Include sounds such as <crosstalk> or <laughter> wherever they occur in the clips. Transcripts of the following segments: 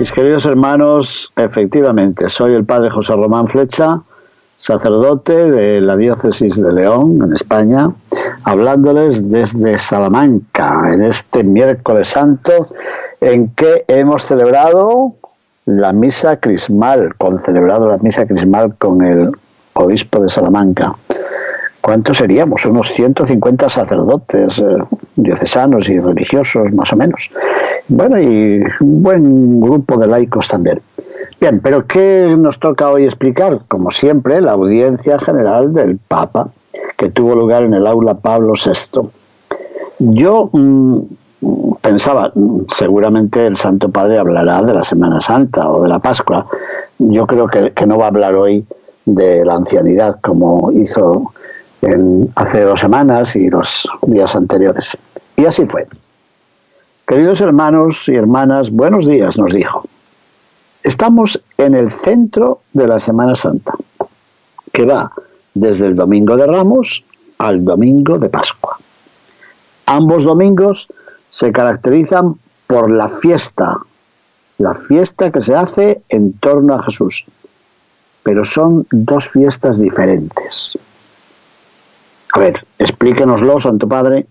Mis queridos hermanos, efectivamente, soy el padre José Román Flecha, sacerdote de la diócesis de León, en España, hablándoles desde Salamanca en este miércoles santo en que hemos celebrado la misa crismal, con celebrado la misa crismal con el obispo de Salamanca. ¿Cuántos seríamos? Unos 150 sacerdotes eh, diocesanos y religiosos, más o menos. Bueno, y un buen grupo de laicos también. Bien, pero ¿qué nos toca hoy explicar? Como siempre, la audiencia general del Papa que tuvo lugar en el aula Pablo VI. Yo mm, pensaba, seguramente el Santo Padre hablará de la Semana Santa o de la Pascua. Yo creo que, no va a hablar hoy de la ancianidad como hizo hace dos semanas y los días anteriores. Y así fue. Queridos hermanos y hermanas, buenos días, nos dijo. Estamos en el centro de la Semana Santa, que va desde el domingo de Ramos al domingo de Pascua. Ambos domingos se caracterizan por la fiesta, la fiesta que se hace en torno a Jesús, pero son dos fiestas diferentes. A ver, explíquenoslo, Santo Padre.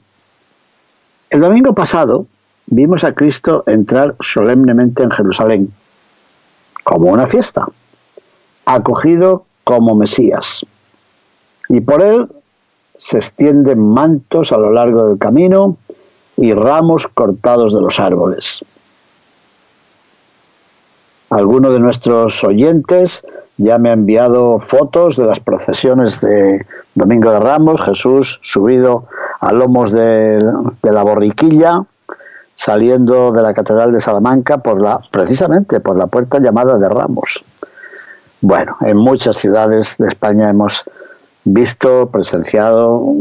El domingo pasado vimos a Cristo entrar solemnemente en Jerusalén, como una fiesta, acogido como Mesías y por él se extienden mantos a lo largo del camino y ramos cortados de los árboles. Alguno de nuestros oyentes ya me ha enviado fotos de las procesiones de Domingo de Ramos, Jesús subido a lomos de, de la borriquilla, saliendo de la Catedral de Salamanca por la, precisamente por la puerta llamada de Ramos. Bueno, en muchas ciudades de España hemos visto, presenciado,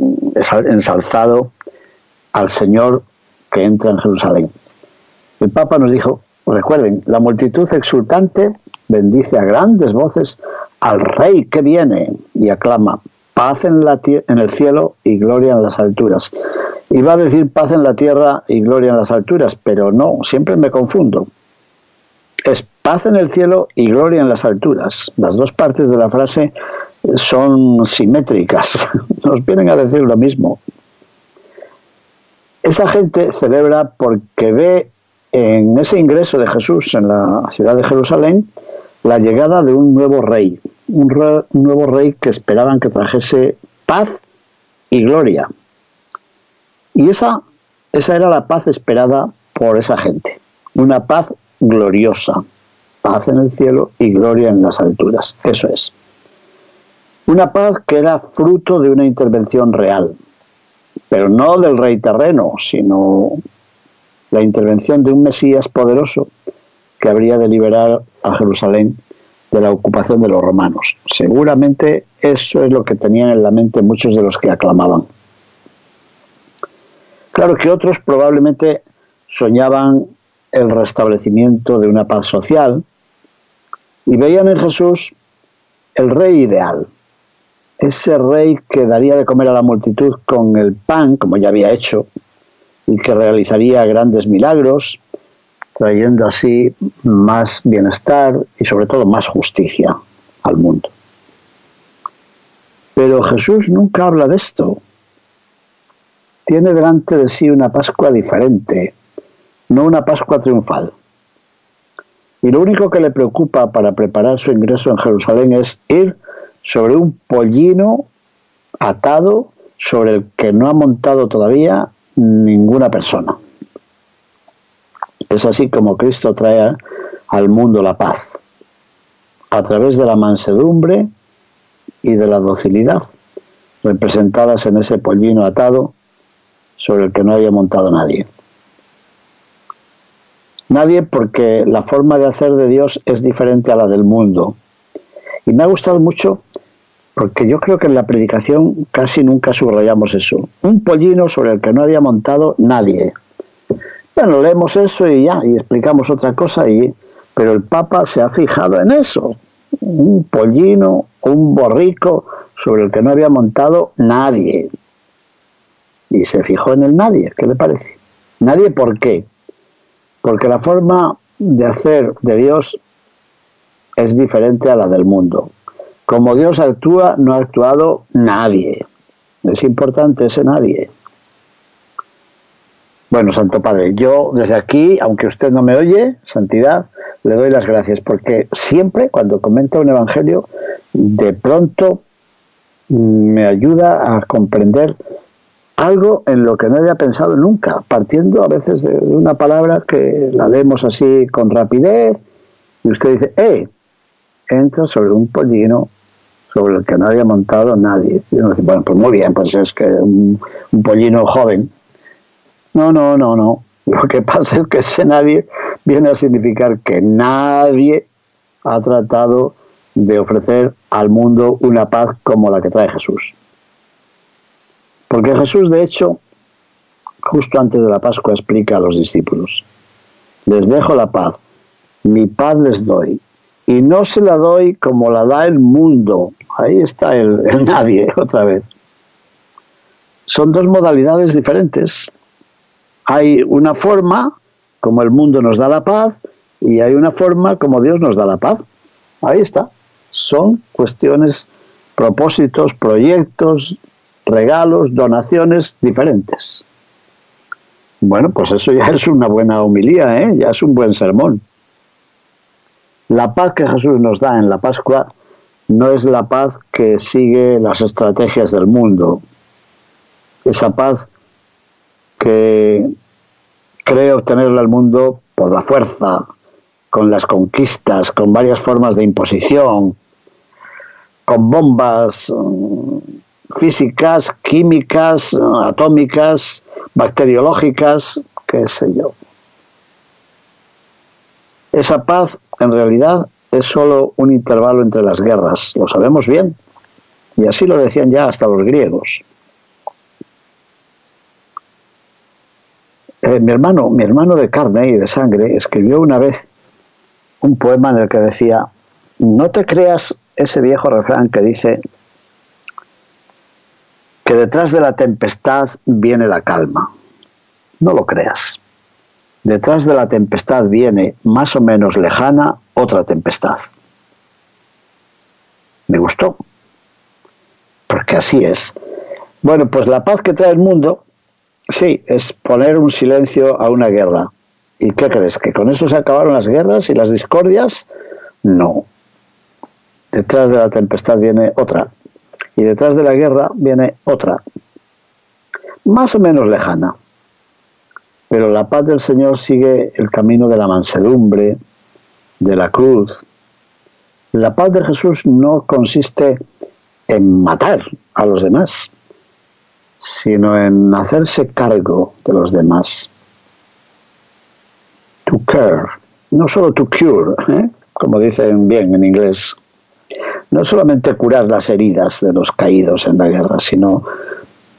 ensalzado al Señor que entra en Jerusalén. El Papa nos dijo, recuerden, la multitud exultante bendice a grandes voces al Rey que viene y aclama paz en, la en el cielo y gloria en las alturas. Iba a decir paz en la tierra y gloria en las alturas, pero no, siempre me confundo. Es paz en el cielo y gloria en las alturas. Las dos partes de la frase son simétricas, <laughs> nos vienen a decir lo mismo. Esa gente celebra porque ve en ese ingreso de Jesús en la ciudad de Jerusalén la llegada de un nuevo rey, un, nuevo rey que esperaban que trajese paz y gloria. Y esa, esa era la paz esperada por esa gente, una paz gloriosa, paz en el cielo y gloria en las alturas, eso es. Una paz que era fruto de una intervención real, pero no del rey terreno, sino la intervención de un Mesías poderoso que habría de liberar a Jerusalén de la ocupación de los romanos. Seguramente eso es lo que tenían en la mente muchos de los que aclamaban. Claro que otros probablemente soñaban el restablecimiento de una paz social y veían en Jesús el rey ideal, ese rey que daría de comer a la multitud con el pan, como ya había hecho, y que realizaría grandes milagros, trayendo así más bienestar y sobre todo más justicia al mundo. Pero Jesús nunca habla de esto. Tiene delante de sí una Pascua diferente, no una Pascua triunfal. Y lo único que le preocupa para preparar su ingreso en Jerusalén es ir sobre un pollino atado sobre el que no ha montado todavía ninguna persona. Es así como Cristo trae al mundo la paz, a través de la mansedumbre y de la docilidad, representadas en ese pollino atado sobre el que no haya montado nadie. Nadie porque la forma de hacer de Dios es diferente a la del mundo. Y me ha gustado mucho porque yo creo que en la predicación casi nunca subrayamos eso. Un pollino sobre el que no había montado nadie. Bueno, leemos eso y ya, y explicamos otra cosa, y, pero el Papa se ha fijado en eso. Un pollino, un borrico sobre el que no había montado nadie. Y se fijó en el nadie, ¿qué le parece? Nadie, ¿por qué? Porque la forma de hacer de Dios es diferente a la del mundo. Como Dios actúa, no ha actuado nadie. Es importante ese nadie. Bueno, Santo Padre, yo desde aquí, aunque usted no me oye, Santidad, le doy las gracias, porque siempre cuando comenta un evangelio, de pronto me ayuda a comprender algo en lo que no había pensado nunca, partiendo a veces de una palabra que la leemos así con rapidez, y usted dice, ¡eh! Entra sobre un pollino sobre el que no había montado nadie. Y uno dice, bueno, pues muy bien, pues es que un, pollino joven. No, no, no, no. Lo que pasa es que ese nadie viene a significar que nadie ha tratado de ofrecer al mundo una paz como la que trae Jesús. Porque Jesús, de hecho, justo antes de la Pascua explica a los discípulos, les dejo la paz, mi paz les doy, y no se la doy como la da el mundo. Ahí está el, nadie <laughs> otra vez. Son dos modalidades diferentes. Hay una forma como el mundo nos da la paz y hay una forma como Dios nos da la paz. Ahí está. Son cuestiones, propósitos, proyectos, regalos, donaciones diferentes. Bueno, pues eso ya <laughs> es una buena homilía, ¿eh? ya es un buen sermón. La paz que Jesús nos da en la Pascua no es la paz que sigue las estrategias del mundo. Esa paz que cree obtenerla el mundo por la fuerza, con las conquistas, con varias formas de imposición, con bombas mm, físicas, químicas, atómicas, bacteriológicas, qué sé yo. Esa paz en realidad es solo un intervalo entre las guerras, lo sabemos bien, y así lo decían ya hasta los griegos. Eh, mi hermano, mi hermano de carne y de sangre, escribió una vez un poema en el que decía, no te creas ese viejo refrán que dice que detrás de la tempestad viene la calma. No lo creas. Detrás de la tempestad viene, más o menos lejana, otra tempestad. Me gustó, porque así es. Bueno, pues la paz que trae el mundo, sí, es poner un silencio a una guerra. ¿Y qué crees? ¿Que con eso se acabaron las guerras y las discordias? No. Detrás de la tempestad viene otra. Y detrás de la guerra viene otra. Más o menos lejana. Pero la paz del Señor sigue el camino de la mansedumbre, de la cruz. La paz de Jesús no consiste en matar a los demás, sino en hacerse cargo de los demás. To care, no solo to cure, ¿eh? como dicen bien en inglés. No solamente curar las heridas de los caídos en la guerra, sino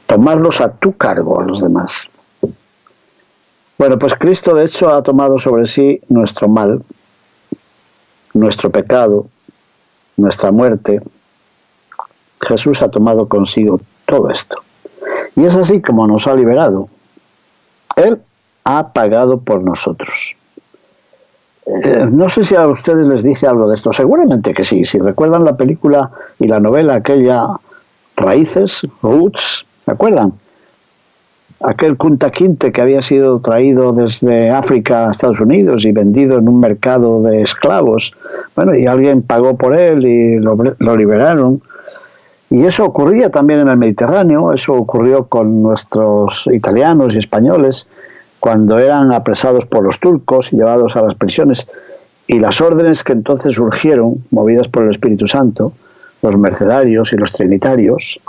tomarlos a tu cargo a los demás. Bueno, pues Cristo de hecho ha tomado sobre sí nuestro mal, nuestro pecado, nuestra muerte. Jesús ha tomado consigo todo esto. Y es así como nos ha liberado. Él ha pagado por nosotros. Eh, no sé si a ustedes les dice algo de esto, seguramente que sí. Si recuerdan la película y la novela aquella Raíces, Roots, ¿se acuerdan? aquel Kunta Quinte que había sido traído desde África a Estados Unidos y vendido en un mercado de esclavos. Bueno, y alguien pagó por él y lo, lo liberaron. Y eso ocurría también en el Mediterráneo, eso ocurrió con nuestros italianos y españoles cuando eran apresados por los turcos y llevados a las prisiones. Y las órdenes que entonces surgieron, movidas por el Espíritu Santo, los mercedarios y los trinitarios,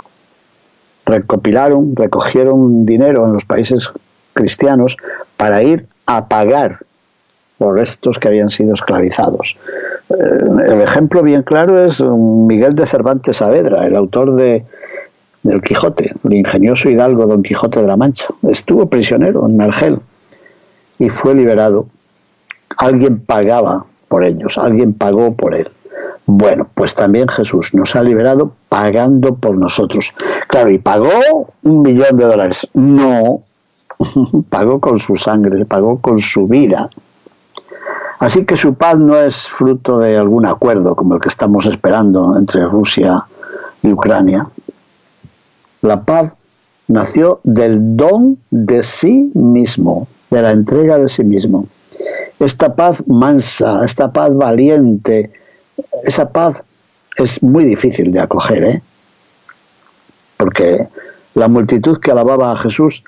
recopilaron, recogieron dinero en los países cristianos para ir a pagar por estos que habían sido esclavizados. El ejemplo bien claro es Miguel de Cervantes Saavedra, el autor de del Quijote, el ingenioso hidalgo Don Quijote de la Mancha. Estuvo prisionero en Argel y fue liberado. Alguien pagaba por ellos, alguien pagó por él. Bueno, pues también Jesús nos ha liberado pagando por nosotros. Claro, y pagó un millón de dólares. No, <laughs> pagó con su sangre, pagó con su vida. Así que su paz no es fruto de algún acuerdo como el que estamos esperando entre Rusia y Ucrania. La paz nació del don de sí mismo, de la entrega de sí mismo. Esta paz mansa, esta paz valiente, esa paz es muy difícil de acoger, ¿eh? porque la multitud que alababa a Jesús,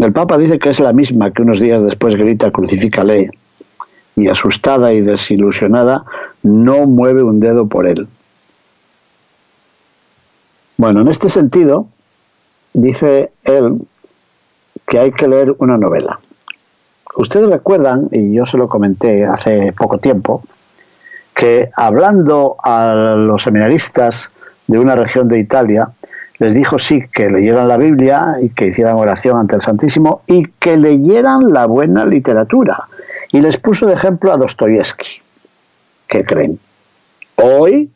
el Papa dice que es la misma que unos días después grita crucifícale y asustada y desilusionada no mueve un dedo por él. Bueno, en este sentido, dice él que hay que leer una novela. Ustedes recuerdan, y yo se lo comenté hace poco tiempo, que hablando a los seminaristas de una región de Italia, les dijo sí que leyeran la Biblia y que hicieran oración ante el Santísimo y que leyeran la buena literatura. Y les puso de ejemplo a Dostoyevsky. ¿Qué creen? Hoy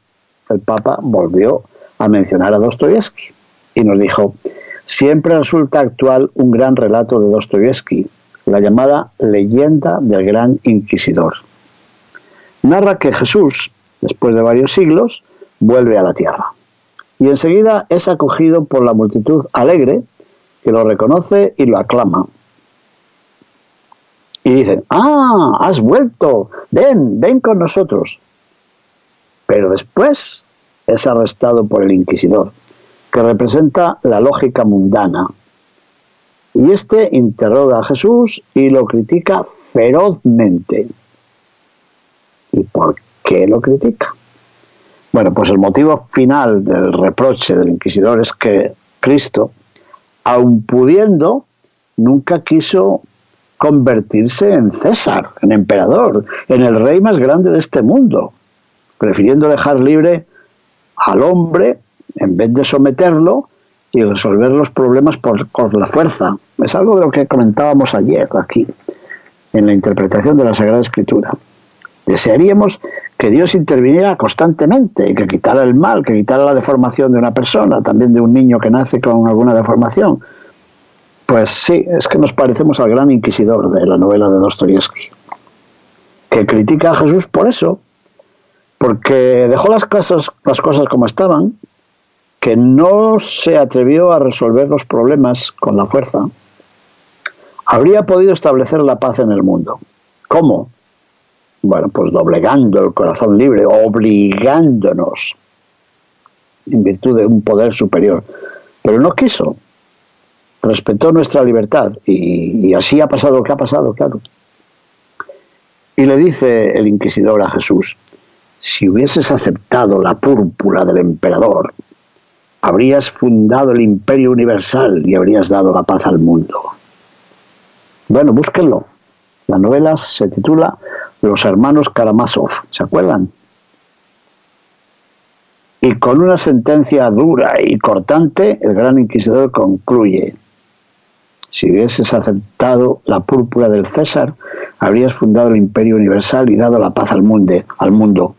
el Papa volvió a mencionar a Dostoyevsky y nos dijo, siempre resulta actual un gran relato de Dostoyevsky, la llamada leyenda del gran inquisidor. Narra que Jesús, después de varios siglos, vuelve a la tierra y enseguida es acogido por la multitud alegre que lo reconoce y lo aclama. Y dicen, ah, has vuelto, ven, ven con nosotros. Pero después es arrestado por el inquisidor, que representa la lógica mundana. Y este interroga a Jesús y lo critica ferozmente. ¿Y por qué lo critica? Bueno, pues el motivo final del reproche del inquisidor es que Cristo, aun pudiendo, nunca quiso convertirse en César, en emperador, en el rey más grande de este mundo, prefiriendo dejar libre al hombre en vez de someterlo y resolver los problemas por, la fuerza. Es algo de lo que comentábamos ayer aquí, en la interpretación de la Sagrada Escritura. Desearíamos que Dios interviniera constantemente que quitara el mal, que quitara la deformación de una persona, también de un niño que nace con alguna deformación. Pues sí, es que nos parecemos al gran inquisidor de la novela de Dostoyevsky, que critica a Jesús por eso, porque dejó las cosas, las cosas como estaban, que no se atrevió a resolver los problemas con la fuerza, habría podido establecer la paz en el mundo. ¿Cómo? Bueno, pues doblegando el corazón libre, obligándonos en virtud de un poder superior. Pero no quiso, respetó nuestra libertad y, así ha pasado lo que ha pasado, claro. Y le dice el inquisidor a Jesús, si hubieses aceptado la púrpura del emperador, habrías fundado el imperio universal y habrías dado la paz al mundo. Bueno, búsquenlo. La novela se titula Los hermanos Karamazov, ¿se acuerdan? Y con una sentencia dura y cortante, el gran inquisidor concluye, si hubieses aceptado la púrpura del César, habrías fundado el imperio universal y dado la paz al mundo. Al mundo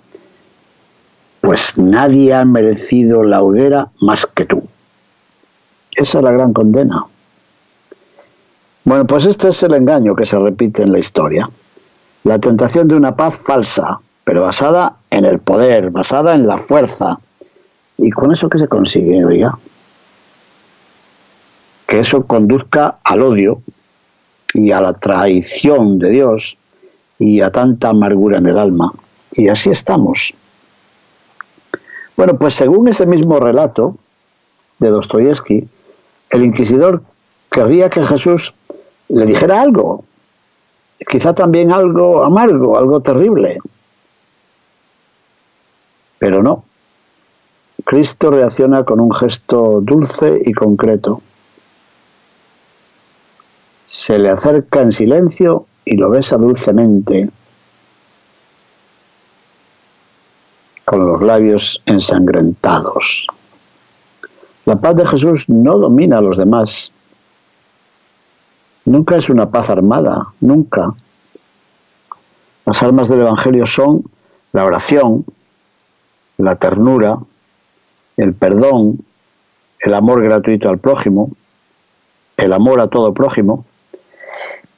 pues nadie ha merecido la hoguera más que tú. Esa es la gran condena. Bueno, pues este es el engaño que se repite en la historia. La tentación de una paz falsa, pero basada en el poder, basada en la fuerza. ¿Y con eso qué se consigue, oiga? Que eso conduzca al odio y a la traición de Dios y a tanta amargura en el alma. Y así estamos. Bueno, pues según ese mismo relato de Dostoyevsky, el inquisidor querría que Jesús le dijera algo, quizá también algo amargo, algo terrible. Pero no. Cristo reacciona con un gesto dulce y concreto. Se le acerca en silencio y lo besa dulcemente con los labios ensangrentados. La paz de Jesús no domina a los demás. Nunca es una paz armada, nunca. Las armas del Evangelio son la oración, la ternura, el perdón, el amor gratuito al prójimo, el amor a todo prójimo.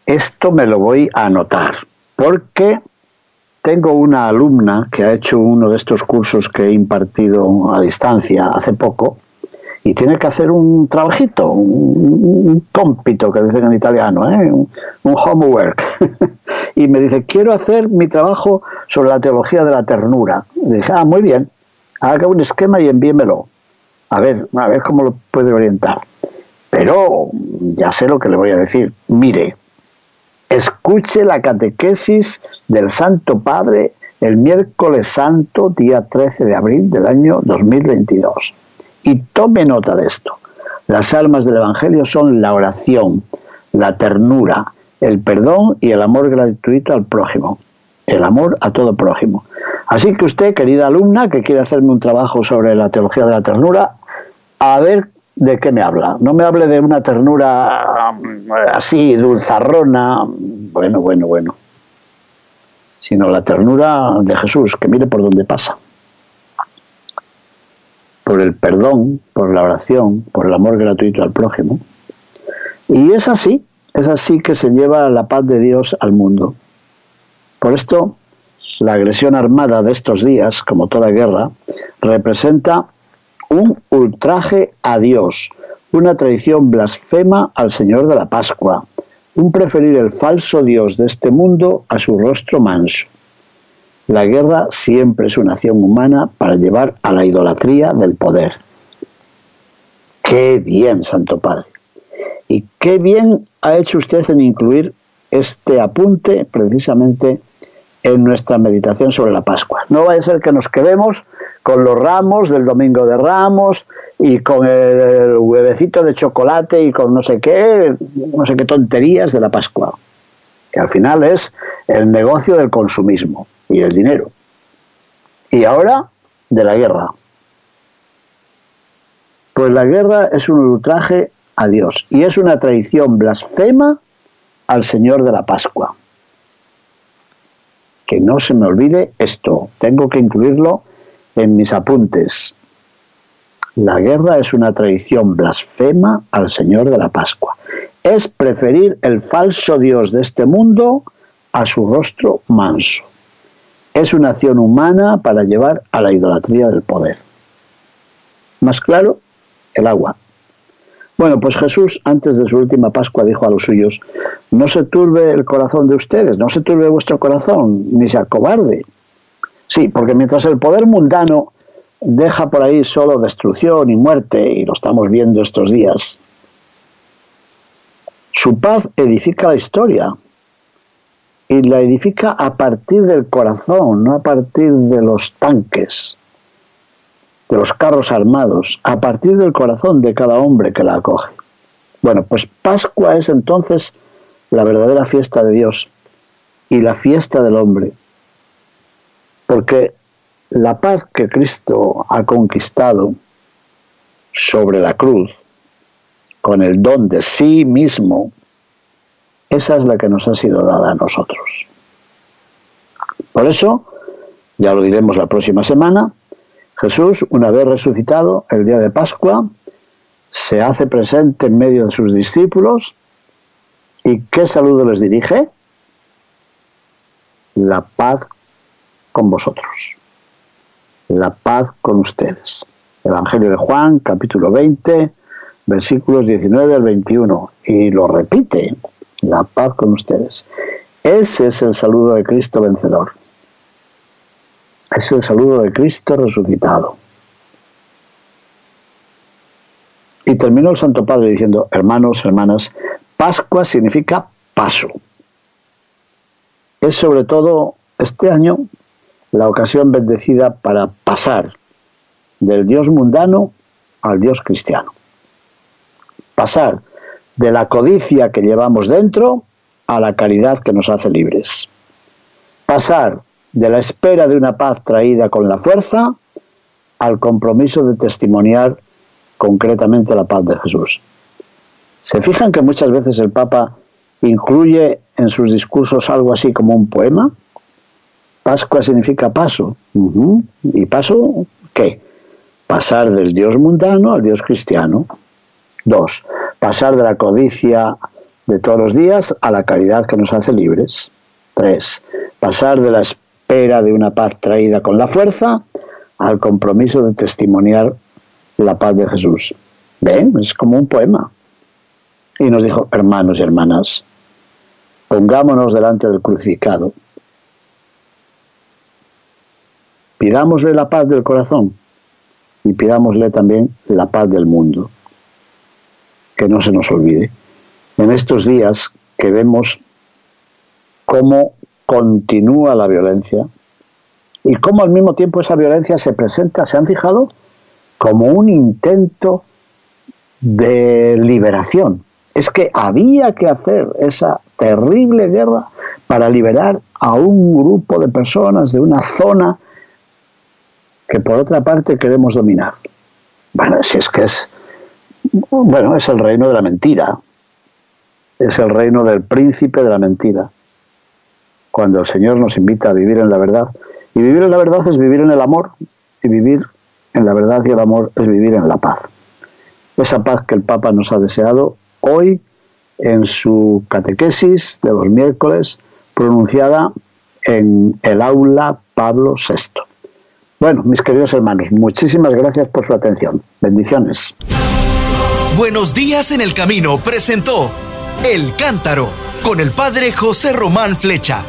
Esto me lo voy a anotar porque tengo una alumna que ha hecho uno de estos cursos que he impartido a distancia hace poco y tiene que hacer un trabajito, un, cómpito que dicen en italiano, ¿eh? un, homework. <laughs> y me dice, quiero hacer mi trabajo sobre la teología de la ternura. Y dije, ah, muy bien, haga un esquema y envíemelo. A ver, a ver cómo lo puede orientar. Pero ya sé lo que le voy a decir. Mire, escuche la catequesis del Santo Padre el miércoles santo, día 13 de abril del año 2022. Y tome nota de esto. Las almas del Evangelio son la oración, la ternura, el perdón y el amor gratuito al prójimo. El amor a todo prójimo. Así que usted, querida alumna, que quiere hacerme un trabajo sobre la teología de la ternura, a ver de qué me habla. No me hable de una ternura mm, así, dulzarrona, bueno, bueno, bueno, sino la ternura de Jesús, que mire por dónde pasa. El perdón, por la oración, por el amor gratuito al prójimo. Y es así, es así que se lleva la paz de Dios al mundo. Por esto, la agresión armada de estos días, como toda guerra, representa un ultraje a Dios, una traición blasfema al Señor de la Pascua, un preferir el falso Dios de este mundo a su rostro manso. La guerra siempre es una acción humana para llevar a la idolatría del poder. Qué bien, Santo Padre. Y qué bien ha hecho usted en incluir este apunte precisamente en nuestra meditación sobre la Pascua. No va a ser que nos quedemos con los ramos del Domingo de Ramos y con el huevecito de chocolate y con no sé qué, no sé qué tonterías de la Pascua, que al final es el negocio del consumismo y del dinero. Y ahora de la guerra. Pues la guerra es un ultraje a Dios y es una traición blasfema al Señor de la Pascua. Que no se me olvide esto, tengo que incluirlo en mis apuntes. La guerra es una tradición blasfema al Señor de la Pascua. Es preferir el falso Dios de este mundo a su rostro manso. Es una acción humana para llevar a la idolatría del poder. Más claro, el agua. Bueno, pues Jesús antes de su última Pascua dijo a los suyos, no se turbe el corazón de ustedes, no se turbe vuestro corazón, ni se acobarde. Sí, porque mientras el poder mundano deja por ahí solo destrucción y muerte, y lo estamos viendo estos días, su paz edifica la historia. Y la edifica a partir del corazón, no a partir de los tanques, de los carros armados, a partir del corazón de cada hombre que la acoge. Bueno, pues Pascua es entonces la verdadera fiesta de Dios y la fiesta del hombre. Porque la paz que Cristo ha conquistado sobre la cruz, con el don de sí mismo, esa es la que nos ha sido dada a nosotros. Por eso, ya lo diremos la próxima semana, Jesús, una vez resucitado el día de Pascua, se hace presente en medio de sus discípulos y ¿qué saludo les dirige? La paz con vosotros. La paz con ustedes. Evangelio de Juan, capítulo 20, versículos 19 al 21. Y lo repite, la paz con ustedes. Ese es el saludo de Cristo vencedor. Es el saludo de Cristo resucitado. Y terminó el Santo Padre diciendo, hermanos, hermanas, Pascua significa paso. Es sobre todo este año la ocasión bendecida para pasar del Dios mundano al Dios cristiano. Pasar de la codicia que llevamos dentro a la caridad que nos hace libres. Pasar de la espera de una paz traída con la fuerza al compromiso de testimoniar concretamente la paz de Jesús. ¿Se fijan que muchas veces el Papa incluye en sus discursos algo así como un poema? Pascua significa paso. ¿Y paso qué? Pasar del Dios mundano al Dios cristiano. Dos, pasar de la codicia de todos los días a la caridad que nos hace libres. Tres, pasar de la espera de una paz traída con la fuerza al compromiso de testimoniar la paz de Jesús. ¿Ven? Es como un poema. Y nos dijo, hermanos y hermanas, pongámonos delante del crucificado. Pidámosle la paz del corazón y pidámosle también la paz del mundo que no se nos olvide. En estos días que vemos cómo continúa la violencia y cómo al mismo tiempo esa violencia se presenta, ¿se han fijado? Como un intento de liberación. Es que había que hacer esa terrible guerra para liberar a un grupo de personas de una zona que por otra parte queremos dominar. Bueno, si es que es bueno, es el reino de la mentira. Es el reino del príncipe de la mentira. Cuando el Señor nos invita a vivir en la verdad. Y vivir en la verdad es vivir en el amor. Y vivir en la verdad y el amor es vivir en la paz. Esa paz que el Papa nos ha deseado hoy en su catequesis de los miércoles pronunciada en el aula Pablo VI. Bueno, mis queridos hermanos, muchísimas gracias por su atención. Bendiciones. Buenos días en el camino presentó El Cántaro con el padre José Román Flecha.